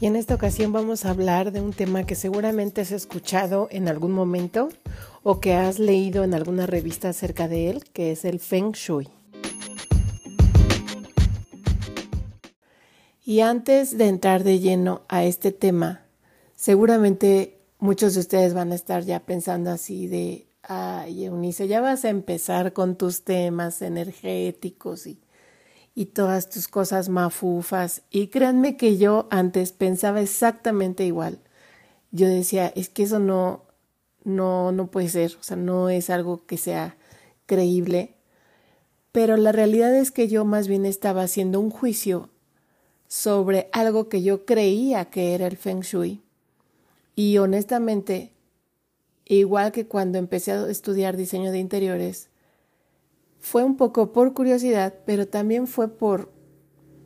Y en esta ocasión vamos a hablar de un tema que seguramente has escuchado en algún momento o que has leído en alguna revista acerca de él, que es el Feng Shui. Y antes de entrar de lleno a este tema, seguramente muchos de ustedes van a estar ya pensando así de, ay, Eunice, ya vas a empezar con tus temas energéticos y y todas tus cosas mafufas. Y créanme que yo antes pensaba exactamente igual. Yo decía, es que eso no, no, no puede ser, o sea, no es algo que sea creíble. Pero la realidad es que yo más bien estaba haciendo un juicio sobre algo que yo creía que era el feng shui. Y honestamente, igual que cuando empecé a estudiar diseño de interiores, fue un poco por curiosidad, pero también fue por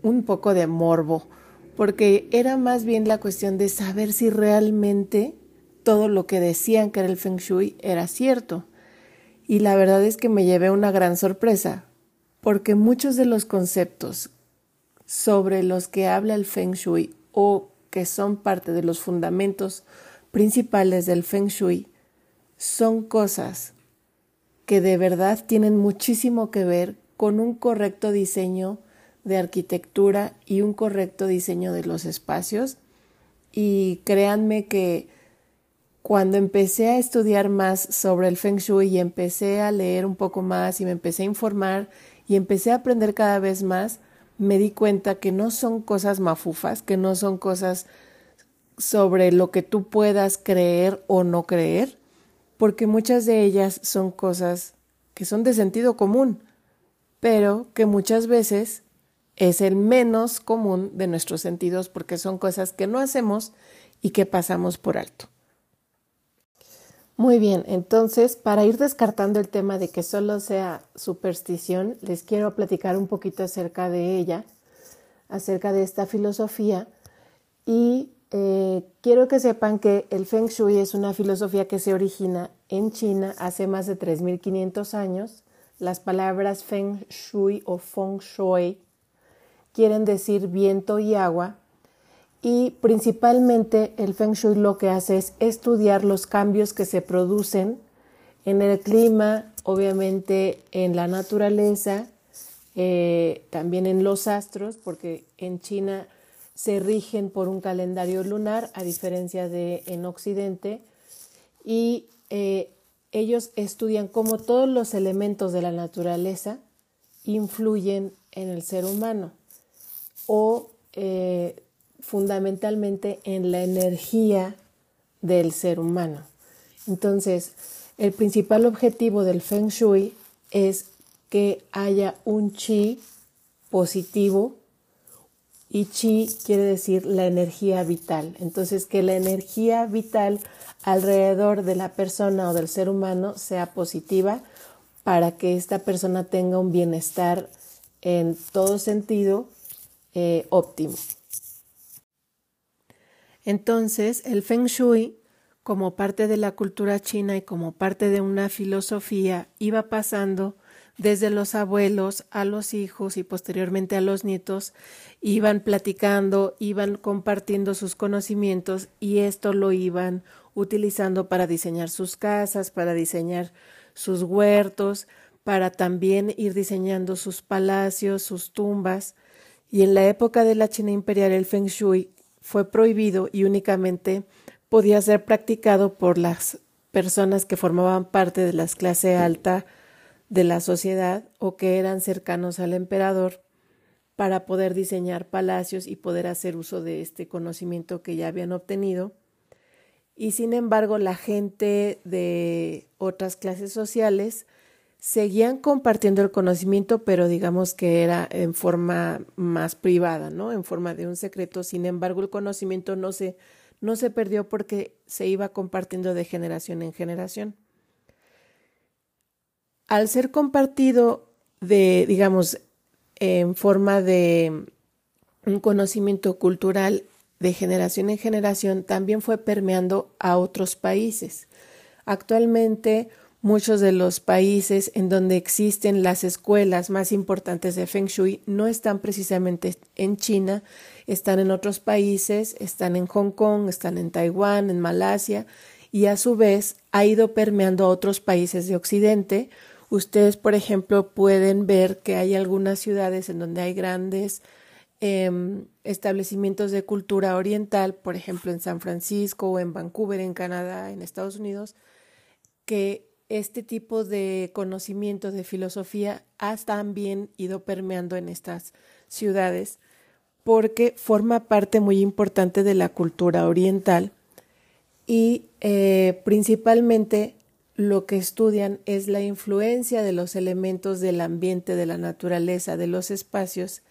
un poco de morbo, porque era más bien la cuestión de saber si realmente todo lo que decían que era el feng shui era cierto. Y la verdad es que me llevé una gran sorpresa, porque muchos de los conceptos sobre los que habla el feng shui o que son parte de los fundamentos principales del feng shui son cosas que de verdad tienen muchísimo que ver con un correcto diseño de arquitectura y un correcto diseño de los espacios. Y créanme que cuando empecé a estudiar más sobre el feng shui y empecé a leer un poco más y me empecé a informar y empecé a aprender cada vez más, me di cuenta que no son cosas mafufas, que no son cosas sobre lo que tú puedas creer o no creer, porque muchas de ellas son cosas que son de sentido común, pero que muchas veces es el menos común de nuestros sentidos porque son cosas que no hacemos y que pasamos por alto. Muy bien, entonces para ir descartando el tema de que solo sea superstición, les quiero platicar un poquito acerca de ella, acerca de esta filosofía y eh, quiero que sepan que el Feng Shui es una filosofía que se origina en China hace más de 3.500 años. Las palabras Feng Shui o Feng Shui quieren decir viento y agua y principalmente el Feng Shui lo que hace es estudiar los cambios que se producen en el clima, obviamente en la naturaleza, eh, también en los astros, porque en China se rigen por un calendario lunar, a diferencia de en Occidente, y eh, ellos estudian cómo todos los elementos de la naturaleza influyen en el ser humano o eh, fundamentalmente en la energía del ser humano. Entonces, el principal objetivo del Feng Shui es que haya un chi positivo y chi quiere decir la energía vital. Entonces, que la energía vital alrededor de la persona o del ser humano sea positiva para que esta persona tenga un bienestar en todo sentido eh, óptimo. Entonces, el feng shui, como parte de la cultura china y como parte de una filosofía, iba pasando desde los abuelos a los hijos y posteriormente a los nietos, iban platicando, iban compartiendo sus conocimientos y esto lo iban utilizando para diseñar sus casas, para diseñar sus huertos, para también ir diseñando sus palacios, sus tumbas. Y en la época de la China imperial el feng shui fue prohibido y únicamente podía ser practicado por las personas que formaban parte de la clase alta de la sociedad o que eran cercanos al emperador para poder diseñar palacios y poder hacer uso de este conocimiento que ya habían obtenido. Y sin embargo, la gente de otras clases sociales seguían compartiendo el conocimiento, pero digamos que era en forma más privada, ¿no? En forma de un secreto. Sin embargo, el conocimiento no se, no se perdió porque se iba compartiendo de generación en generación al ser compartido de, digamos, en forma de un conocimiento cultural de generación en generación, también fue permeando a otros países. Actualmente, Muchos de los países en donde existen las escuelas más importantes de Feng Shui no están precisamente en China, están en otros países, están en Hong Kong, están en Taiwán, en Malasia, y a su vez ha ido permeando a otros países de Occidente. Ustedes, por ejemplo, pueden ver que hay algunas ciudades en donde hay grandes em, establecimientos de cultura oriental, por ejemplo en San Francisco o en Vancouver, en Canadá, en Estados Unidos, que este tipo de conocimiento de filosofía ha también ido permeando en estas ciudades porque forma parte muy importante de la cultura oriental y eh, principalmente lo que estudian es la influencia de los elementos del ambiente, de la naturaleza, de los espacios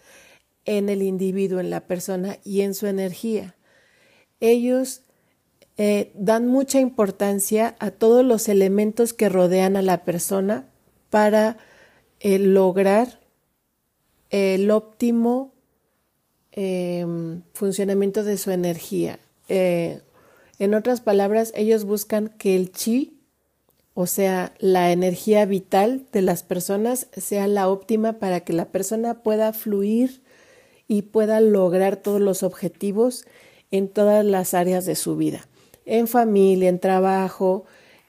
en el individuo, en la persona y en su energía. Ellos eh, dan mucha importancia a todos los elementos que rodean a la persona para eh, lograr el óptimo em, funcionamiento de su energía. Eh, en otras palabras, ellos buscan que el chi, o sea, la energía vital de las personas, sea la óptima para que la persona pueda fluir y pueda lograr todos los objetivos en todas las áreas de su vida. En familia, en trabajo,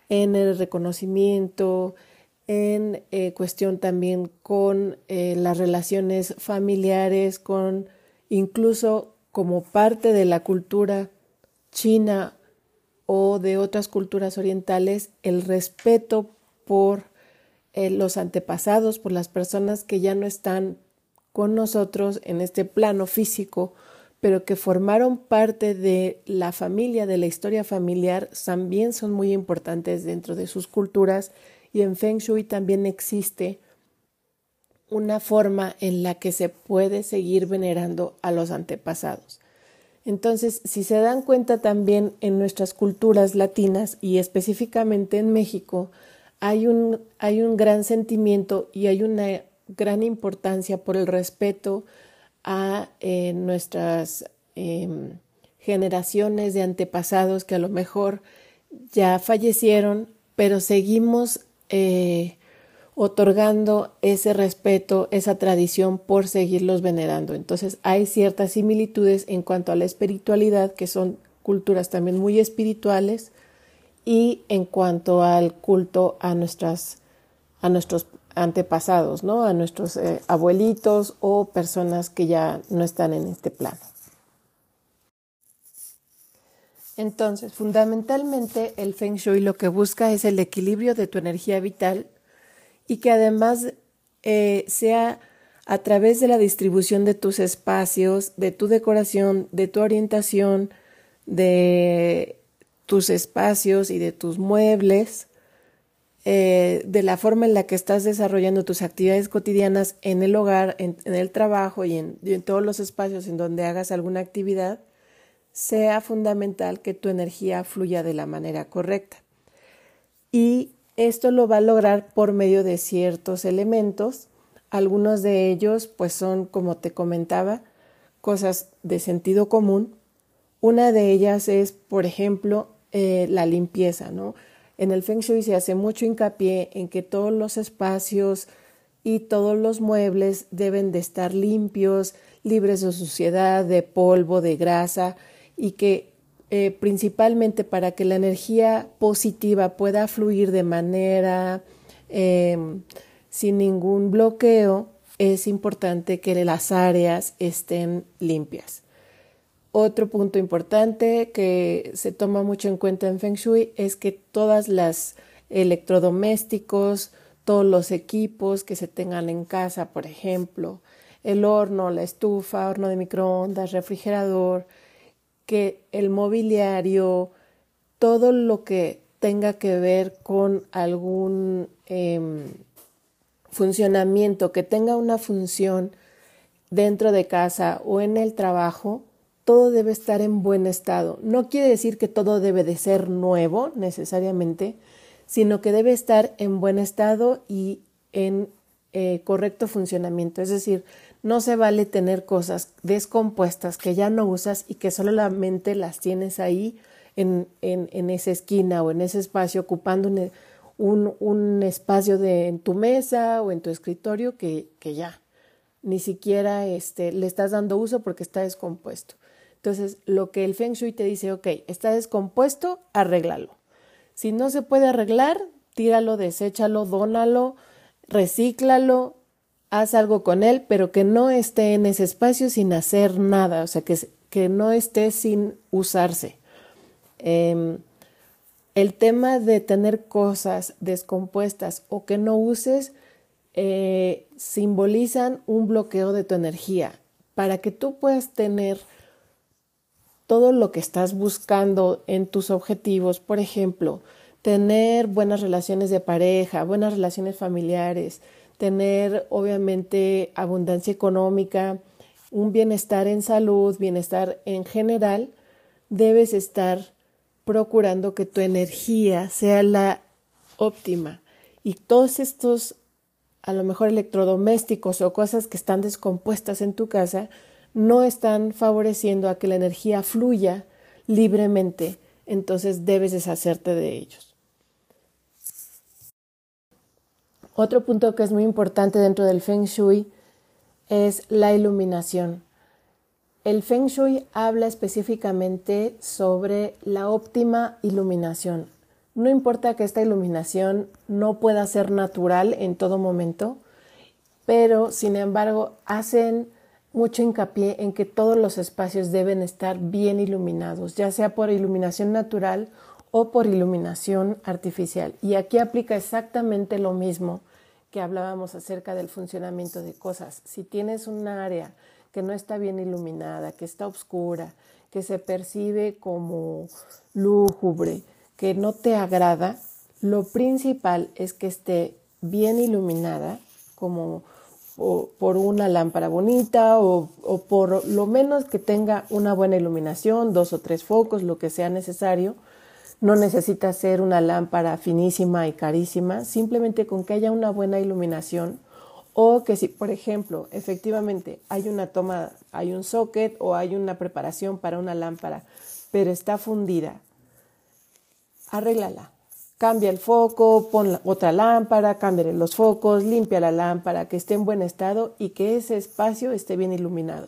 en el reconocimiento, en eh, cuestión también con eh, las relaciones familiares, con incluso como parte de la cultura china o de otras culturas orientales, el respeto por eh, los antepasados, por las personas que ya no están con nosotros en este plano físico pero que formaron parte de la familia, de la historia familiar, también son muy importantes dentro de sus culturas y en Feng Shui también existe una forma en la que se puede seguir venerando a los antepasados. Entonces, si se dan cuenta también en nuestras culturas latinas y específicamente en México, hay un, hay un gran sentimiento y hay una gran importancia por el respeto a eh, nuestras em, generaciones de antepasados que a lo mejor ya fallecieron, pero seguimos eh, otorgando ese respeto, esa tradición por seguirlos venerando. Entonces hay ciertas similitudes en cuanto a la espiritualidad, que son culturas también muy espirituales, y en cuanto al culto a nuestras a nuestros antepasados, ¿no? A nuestros eh, abuelitos o personas que ya no están en este plano. Entonces, fundamentalmente el Feng Shui lo que busca es el equilibrio de tu energía vital y que además eh, sea a través de la distribución de tus espacios, de tu decoración, de tu orientación, de tus espacios y de tus muebles, eh, de la forma en la que estás desarrollando tus actividades cotidianas en el hogar, en, el trabajo y en, y en todos los espacios en donde hagas alguna actividad, sea fundamental que tu energía fluya de la manera correcta. Y esto lo va a lograr por medio de ciertos elementos. Algunos de ellos, pues son, como te comentaba, cosas de sentido común. Una de ellas es, por ejemplo, eh, la limpieza, ¿no? En el Feng Shui se hace mucho hincapié en que todos los espacios y todos los muebles deben de estar limpios, libres de suciedad, de polvo, de grasa y que eh, principalmente para que la energía positiva pueda fluir de manera em, sin ningún bloqueo, es importante que las áreas estén limpias. Otro punto importante que se toma mucho en cuenta en Feng Shui es que todas las electrodomésticos, todos los equipos que se tengan en casa, por ejemplo, el horno, la estufa, horno de microondas, refrigerador, que el mobiliario, todo lo que tenga que ver con algún em, funcionamiento, que tenga una función dentro de casa o en el trabajo, todo debe estar en buen estado. No quiere decir que todo debe de ser nuevo necesariamente, sino que debe estar en buen estado y en eh, correcto funcionamiento. Es decir, no se vale tener cosas descompuestas que ya no usas y que solamente las tienes ahí en, en, esa esquina o en ese espacio ocupando un, un espacio de, en tu mesa o en tu escritorio que, que ya, ni siquiera este, le estás dando uso porque está descompuesto. Entonces, lo que el Feng Shui te dice, ok, está descompuesto, arréglalo. Si no se puede arreglar, tíralo, deséchalo, dónalo, recíclalo, haz algo con él, pero que no esté en ese espacio sin hacer nada, o sea, que, que no esté sin usarse. Em, el tema de tener cosas descompuestas o que no uses eh, simbolizan un bloqueo de tu energía. Para que tú puedas tener todo lo que estás buscando en tus objetivos, por ejemplo, tener buenas relaciones de pareja, buenas relaciones familiares, tener obviamente abundancia económica, un bienestar en salud, bienestar en general, debes estar procurando que tu energía sea la óptima. Y todos estos, a lo mejor electrodomésticos o cosas que están descompuestas en tu casa, no están favoreciendo a que la energía fluya libremente, entonces debes deshacerte de ellos. Otro punto que es muy importante dentro del Feng Shui es la iluminación. El Feng Shui habla específicamente sobre la óptima iluminación. No importa que esta iluminación no pueda ser natural en todo momento, pero sin embargo hacen mucho hincapié en que todos los espacios deben estar bien iluminados, ya sea por iluminación natural o por iluminación artificial. Y aquí aplica exactamente lo mismo que hablábamos acerca del funcionamiento de cosas. Si tienes un área que no está bien iluminada, que está oscura, que se percibe como lúgubre, que no te agrada, lo principal es que esté bien iluminada, como por una lámpara bonita o, o, por lo menos que tenga una buena iluminación, dos o tres focos, lo que sea necesario. No necesita ser una lámpara finísima y carísima, simplemente con que haya una buena iluminación o que si, por ejemplo, efectivamente hay una toma, hay un socket o hay una preparación para una lámpara, pero está fundida, arréglala. Cambia el foco, pon otra lámpara, cambia los focos, limpia la lámpara, que esté en buen estado y que ese espacio esté bien iluminado.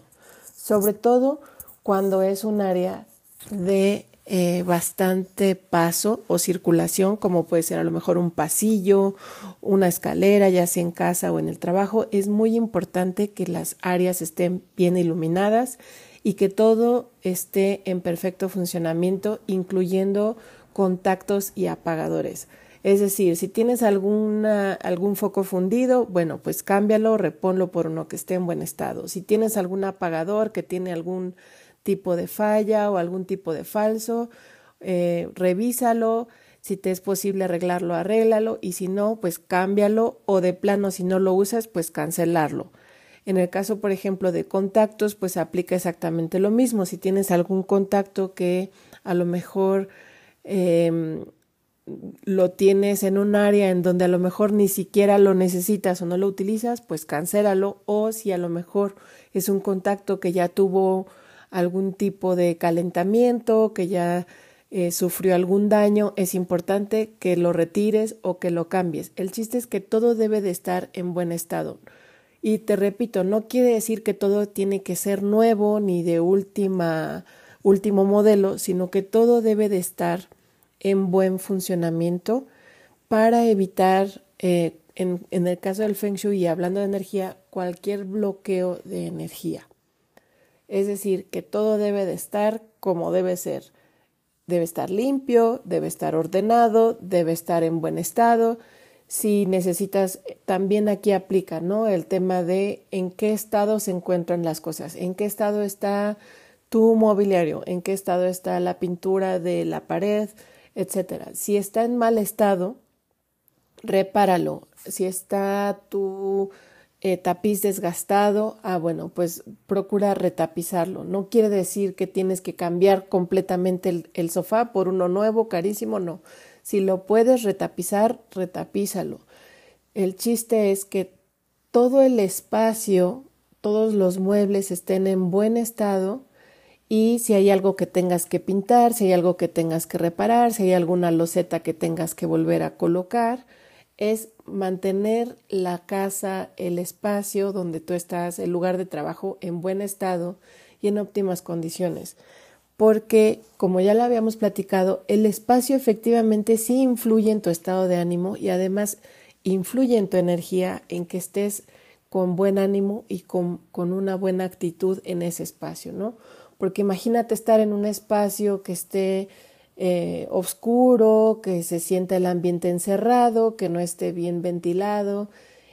Sobre todo cuando es un área de eh, bastante paso o circulación, como puede ser a lo mejor un pasillo, una escalera, ya sea en casa o en el trabajo, es muy importante que las áreas estén bien iluminadas y que todo esté en perfecto funcionamiento, incluyendo contactos y apagadores. Es decir, si tienes alguna, algún foco fundido, bueno, pues cámbialo, reponlo por uno que esté en buen estado. Si tienes algún apagador que tiene algún tipo de falla o algún tipo de falso, eh, revísalo, si te es posible arreglarlo, arréglalo y si no, pues cámbialo o de plano si no lo usas, pues cancelarlo. En el caso, por ejemplo, de contactos, pues aplica exactamente lo mismo. Si tienes algún contacto que a lo mejor em, lo tienes en un área en donde a lo mejor ni siquiera lo necesitas o no lo utilizas, pues cancélalo. O si a lo mejor es un contacto que ya tuvo algún tipo de calentamiento, que ya eh, sufrió algún daño, es importante que lo retires o que lo cambies. El chiste es que todo debe de estar en buen estado. Y te repito, no quiere decir que todo tiene que ser nuevo ni de última, último modelo, sino que todo debe de estar en buen funcionamiento para evitar, eh, en, en el caso del Feng Shui y hablando de energía, cualquier bloqueo de energía. Es decir, que todo debe de estar como debe ser. Debe estar limpio, debe estar ordenado, debe estar en buen estado. Si necesitas, también aquí aplica, ¿no? El tema de en qué estado se encuentran las cosas, en qué estado está tu mobiliario, en qué estado está la pintura de la pared, etcétera. Si está en mal estado, repáralo. Si está tu eh, tapiz desgastado, ah, bueno, pues procura retapizarlo. No quiere decir que tienes que cambiar completamente el, el sofá por uno nuevo, carísimo, no. Si lo puedes retapizar, retapízalo. El chiste es que todo el espacio, todos los muebles estén en buen estado y si hay algo que tengas que pintar, si hay algo que tengas que reparar, si hay alguna loseta que tengas que volver a colocar, es mantener la casa, el espacio donde tú estás, el lugar de trabajo en buen estado y en óptimas condiciones. Porque, como ya lo habíamos platicado, el espacio efectivamente sí influye en tu estado de ánimo y además influye en tu energía, en que estés con buen ánimo y con, con una buena actitud en ese espacio, ¿no? Porque imagínate estar en un espacio que esté eh, oscuro, que se sienta el ambiente encerrado, que no esté bien ventilado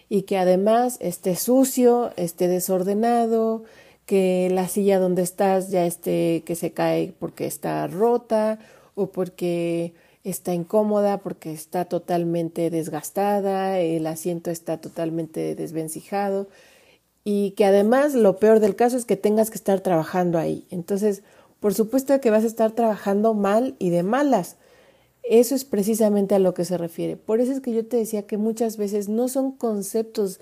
y que además esté sucio, esté desordenado, que la silla donde estás ya esté que se cae porque está rota o porque está incómoda, porque está totalmente desgastada, el asiento está totalmente desvencijado y que además lo peor del caso es que tengas que estar trabajando ahí. Entonces, por supuesto que vas a estar trabajando mal y de malas. Eso es precisamente a lo que se refiere. Por eso es que yo te decía que muchas veces no son conceptos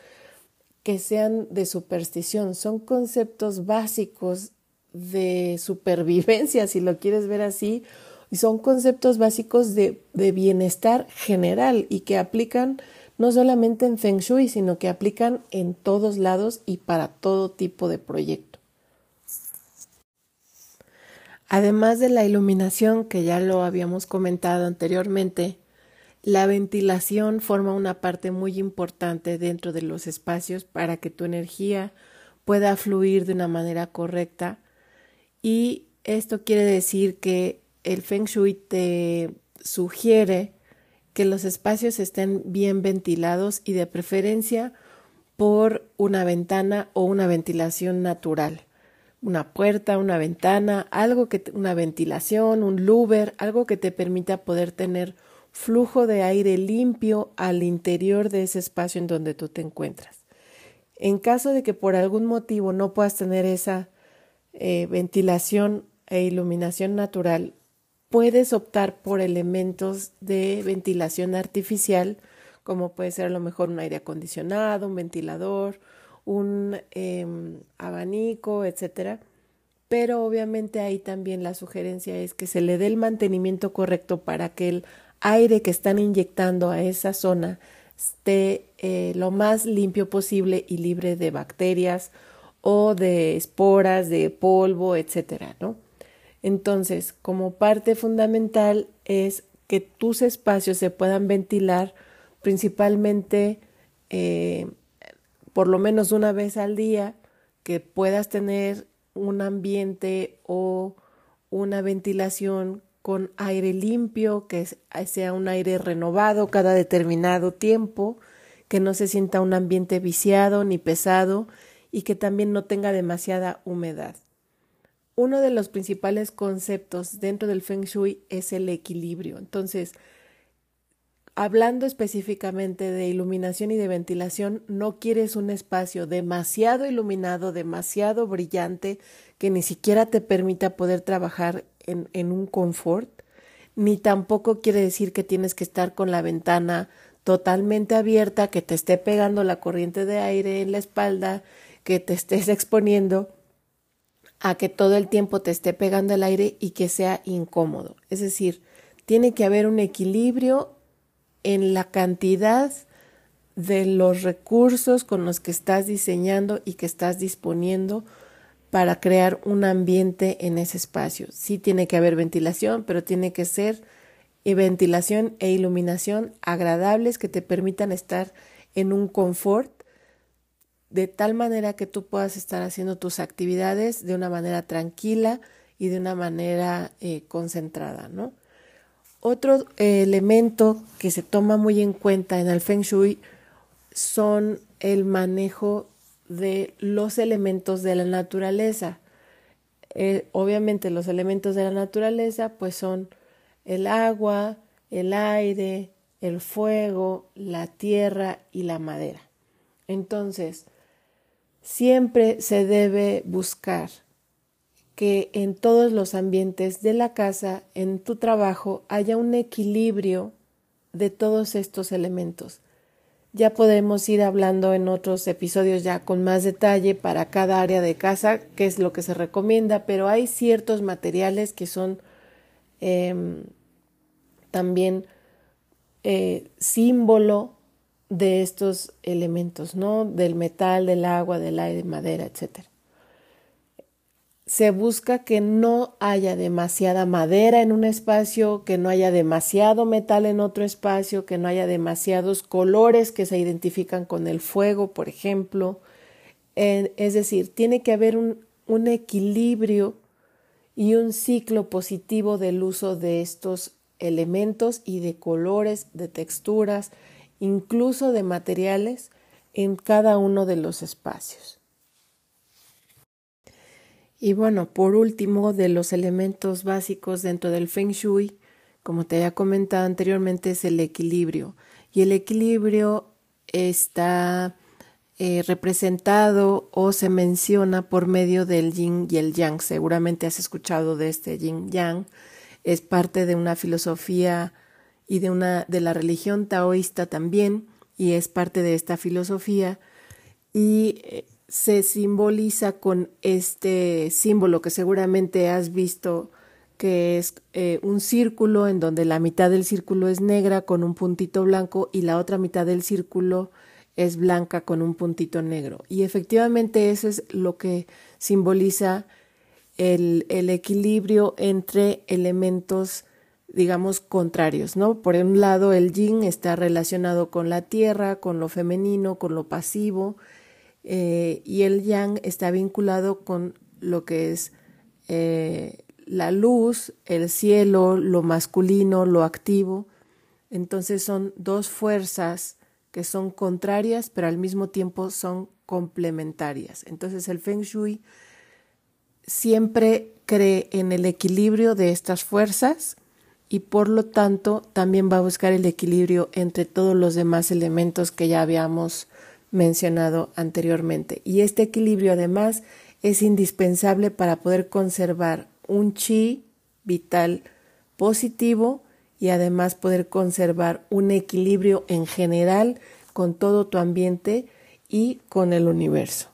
que sean de superstición, son conceptos básicos de supervivencia, si lo quieres ver así, y son conceptos básicos de, de bienestar general y que aplican no solamente en Feng Shui, sino que aplican en todos lados y para todo tipo de proyectos. Además de la iluminación, que ya lo habíamos comentado anteriormente, la ventilación forma una parte muy importante dentro de los espacios para que tu energía pueda fluir de una manera correcta. Y esto quiere decir que el Feng Shui te sugiere que los espacios estén bien ventilados y de preferencia por una ventana o una ventilación natural una puerta, una ventana, algo que una ventilación, un louver, algo que te permita poder tener flujo de aire limpio al interior de ese espacio en donde tú te encuentras. En caso de que por algún motivo no puedas tener esa eh, ventilación e iluminación natural, puedes optar por elementos de ventilación artificial, como puede ser a lo mejor un aire acondicionado, un ventilador, un em, abanico, etcétera. Pero obviamente ahí también la sugerencia es que se le dé el mantenimiento correcto para que el aire que están inyectando a esa zona esté eh, lo más limpio posible y libre de bacterias o de esporas, de polvo, etcétera, ¿no? Entonces, como parte fundamental es que tus espacios se puedan ventilar principalmente eh, por lo menos una vez al día, que puedas tener un ambiente o una ventilación con aire limpio, que sea un aire renovado cada determinado tiempo, que no se sienta un ambiente viciado ni pesado y que también no tenga demasiada humedad. Uno de los principales conceptos dentro del feng shui es el equilibrio. Entonces, Hablando específicamente de iluminación y de ventilación, no quieres un espacio demasiado iluminado, demasiado brillante, que ni siquiera te permita poder trabajar en, un confort, ni tampoco quiere decir que tienes que estar con la ventana totalmente abierta, que te esté pegando la corriente de aire en la espalda, que te estés exponiendo a que todo el tiempo te esté pegando el aire y que sea incómodo. Es decir, tiene que haber un equilibrio en la cantidad de los recursos con los que estás diseñando y que estás disponiendo para crear un ambiente en ese espacio. Sí tiene que haber ventilación, pero tiene que ser ventilación e iluminación agradables que te permitan estar en un confort de tal manera que tú puedas estar haciendo tus actividades de una manera tranquila y de una manera eh, concentrada, ¿no? Otro eh, elemento que se toma muy en cuenta en el Feng Shui son el manejo de los elementos de la naturaleza. Eh, obviamente los elementos de la naturaleza pues son el agua, el aire, el fuego, la tierra y la madera. Entonces, siempre se debe buscar que en todos los ambientes de la casa, en tu trabajo, haya un equilibrio de todos estos elementos. ya podemos ir hablando en otros episodios ya con más detalle para cada área de casa, qué es lo que se recomienda, pero hay ciertos materiales que son em, también eh, símbolo de estos elementos, ¿no? Del metal, del agua, del aire, madera, etc. Se busca que no haya demasiada madera en un espacio, que no haya demasiado metal en otro espacio, que no haya demasiados colores que se identifican con el fuego, por ejemplo. es decir, tiene que haber un, un equilibrio y un ciclo positivo del uso de estos elementos y de colores, de texturas, incluso de materiales en cada uno de los espacios. Y bueno, por último, de los elementos básicos dentro del Feng Shui, como te había comentado anteriormente, es el equilibrio. Y el equilibrio está eh, representado o se menciona por medio del yin y el yang. Seguramente has escuchado de este yin yang. Es parte de una filosofía y de una de la religión taoísta también y es parte de esta filosofía y eh, se simboliza con este símbolo que seguramente has visto que es eh, un círculo en donde la mitad del círculo es negra con un puntito blanco y la otra mitad del círculo es blanca con un puntito negro. Y efectivamente eso es lo que simboliza el, el equilibrio entre elementos digamos, contrarios, ¿no? Por un lado, el yin está relacionado con la tierra, con lo femenino, con lo pasivo, eh, y el yang está vinculado con lo que es eh, la luz, el cielo, lo masculino, lo activo. Entonces son dos fuerzas que son contrarias, pero al mismo tiempo son complementarias. Entonces el feng shui siempre cree en el equilibrio de estas fuerzas y por lo tanto también va a buscar el equilibrio entre todos los demás elementos que ya habíamos mencionado anteriormente. Y este equilibrio además es indispensable para poder conservar un chi vital positivo y además poder conservar un equilibrio en general con todo tu ambiente y con el universo.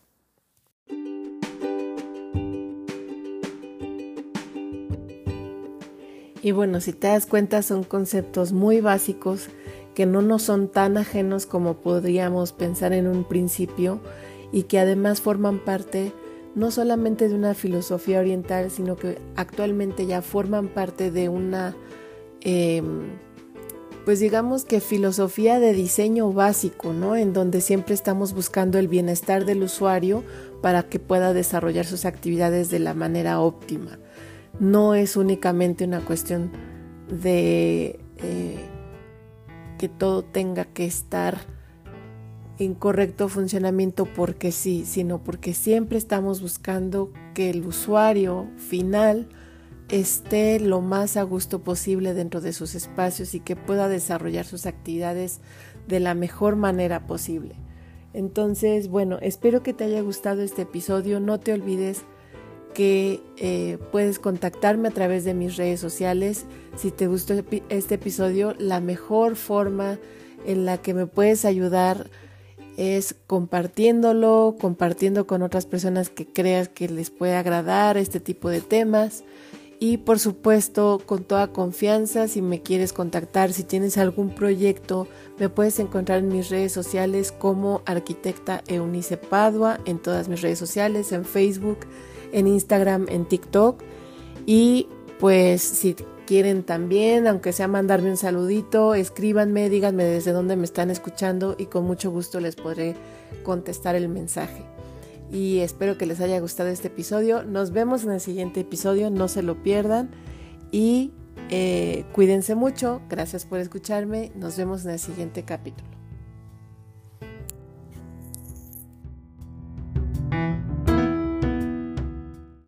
Y bueno, si te das cuenta, son conceptos muy básicos que no nos son tan ajenos como podríamos pensar en un principio y que además forman parte no solamente de una filosofía oriental, sino que actualmente ya forman parte de una, em, pues digamos que filosofía de diseño básico, ¿no? En donde siempre estamos buscando el bienestar del usuario para que pueda desarrollar sus actividades de la manera óptima no es únicamente una cuestión de eh, que todo tenga que estar en correcto funcionamiento porque sí, sino porque siempre estamos buscando que el usuario final esté lo más a gusto posible dentro de sus espacios y que pueda desarrollar sus actividades de la mejor manera posible. Entonces, bueno, espero que te haya gustado este episodio. No te olvides que eh, puedes contactarme a través de mis redes sociales. Si te gustó este episodio, la mejor forma en la que me puedes ayudar es compartiéndolo, compartiendo con otras personas que creas que les puede agradar este tipo de temas. Y por supuesto, con toda confianza, si me quieres contactar, si tienes algún proyecto, me puedes encontrar en mis redes sociales como arquitecta Eunice Padua, en todas mis redes sociales, en Facebook, en Instagram, en TikTok. Y pues si quieren también, aunque sea mandarme un saludito, escríbanme, díganme desde dónde me están escuchando y con mucho gusto les podré contestar el mensaje. Y espero que les haya gustado este episodio. Nos vemos en el siguiente episodio, no se lo pierdan. Y eh, cuídense mucho, gracias por escucharme, nos vemos en el siguiente capítulo.